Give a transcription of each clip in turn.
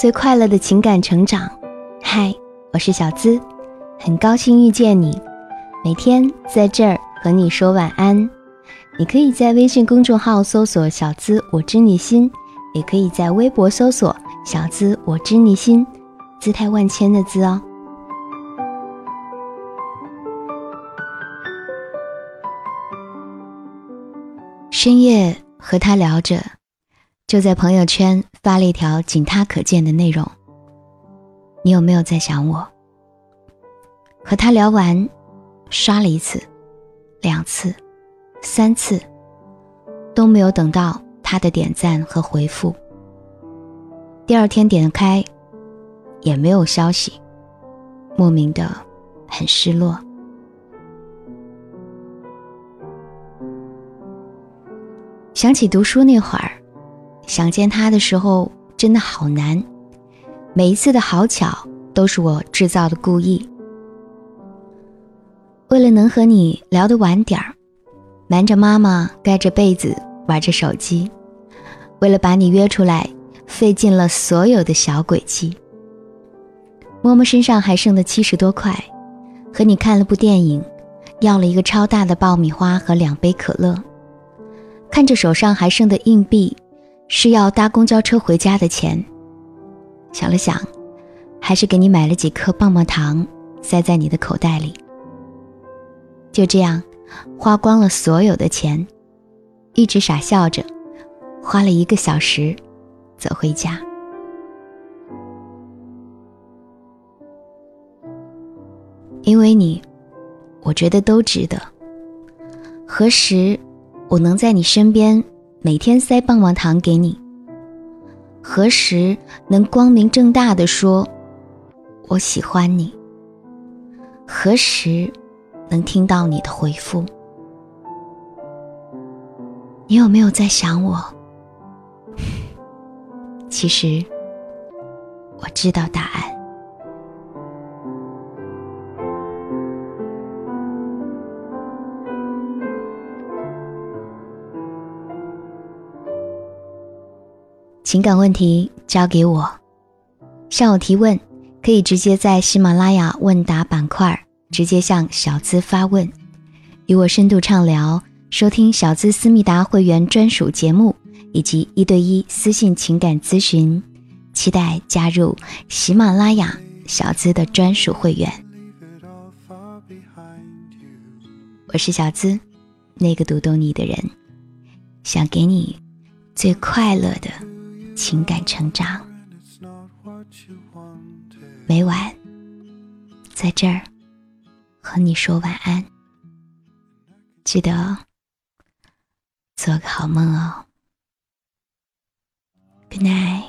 最快乐的情感成长。嗨，我是小资，很高兴遇见你。每天在这儿和你说晚安。你可以在微信公众号搜索“小资我知你心”，也可以在微博搜索“小资我知你心”，姿态万千的“资”哦。深夜和他聊着，就在朋友圈发了一条仅他可见的内容。你有没有在想我？和他聊完，刷了一次，两次，三次，都没有等到他的点赞和回复。第二天点开，也没有消息，莫名的很失落。想起读书那会儿，想见他的时候真的好难。每一次的好巧都是我制造的故意。为了能和你聊得晚点儿，瞒着妈妈盖着被子玩着手机；为了把你约出来，费尽了所有的小诡计。摸摸身上还剩的七十多块，和你看了部电影，要了一个超大的爆米花和两杯可乐。看着手上还剩的硬币，是要搭公交车回家的钱。想了想，还是给你买了几颗棒棒糖，塞在你的口袋里。就这样，花光了所有的钱，一直傻笑着，花了一个小时，走回家。因为你，我觉得都值得。何时？我能在你身边，每天塞棒棒糖给你。何时能光明正大的说，我喜欢你？何时能听到你的回复？你有没有在想我？其实，我知道答案。情感问题交给我，向我提问，可以直接在喜马拉雅问答板块直接向小资发问，与我深度畅聊，收听小资思密达会员专属节目以及一对一私信情感咨询，期待加入喜马拉雅小资的专属会员。我是小资，那个读懂你的人，想给你最快乐的。情感成长，每晚在这儿和你说晚安，记得做个好梦哦。Good night。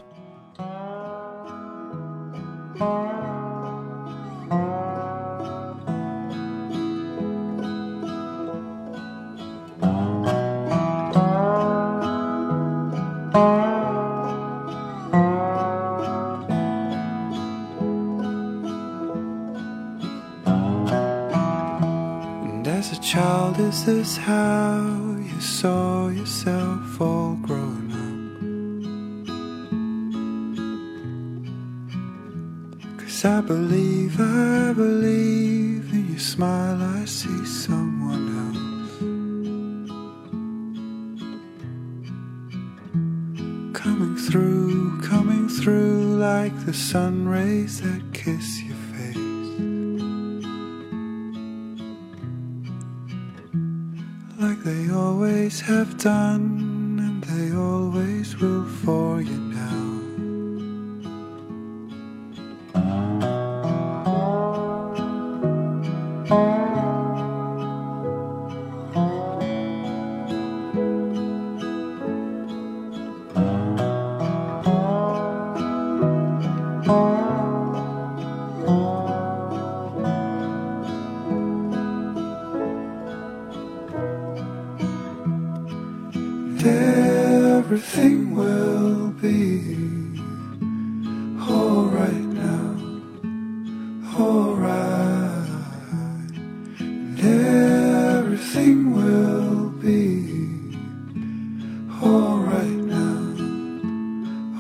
Child, is this how you saw yourself all grown up? Cause I believe, I believe in your smile, I see someone else. Coming through, coming through like the sun rays that kiss you. Like they always have done, and they always will for you now. everything will be alright now, alright. And everything will be alright now,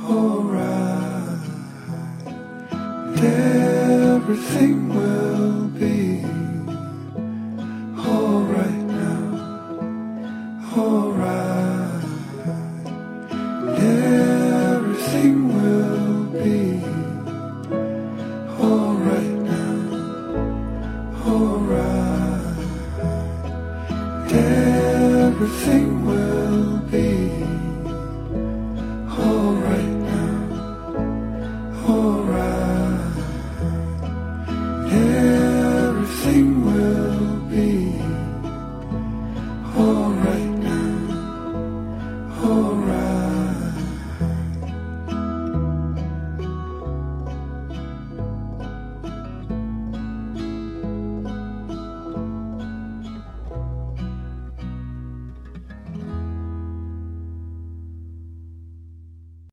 alright. And everything will.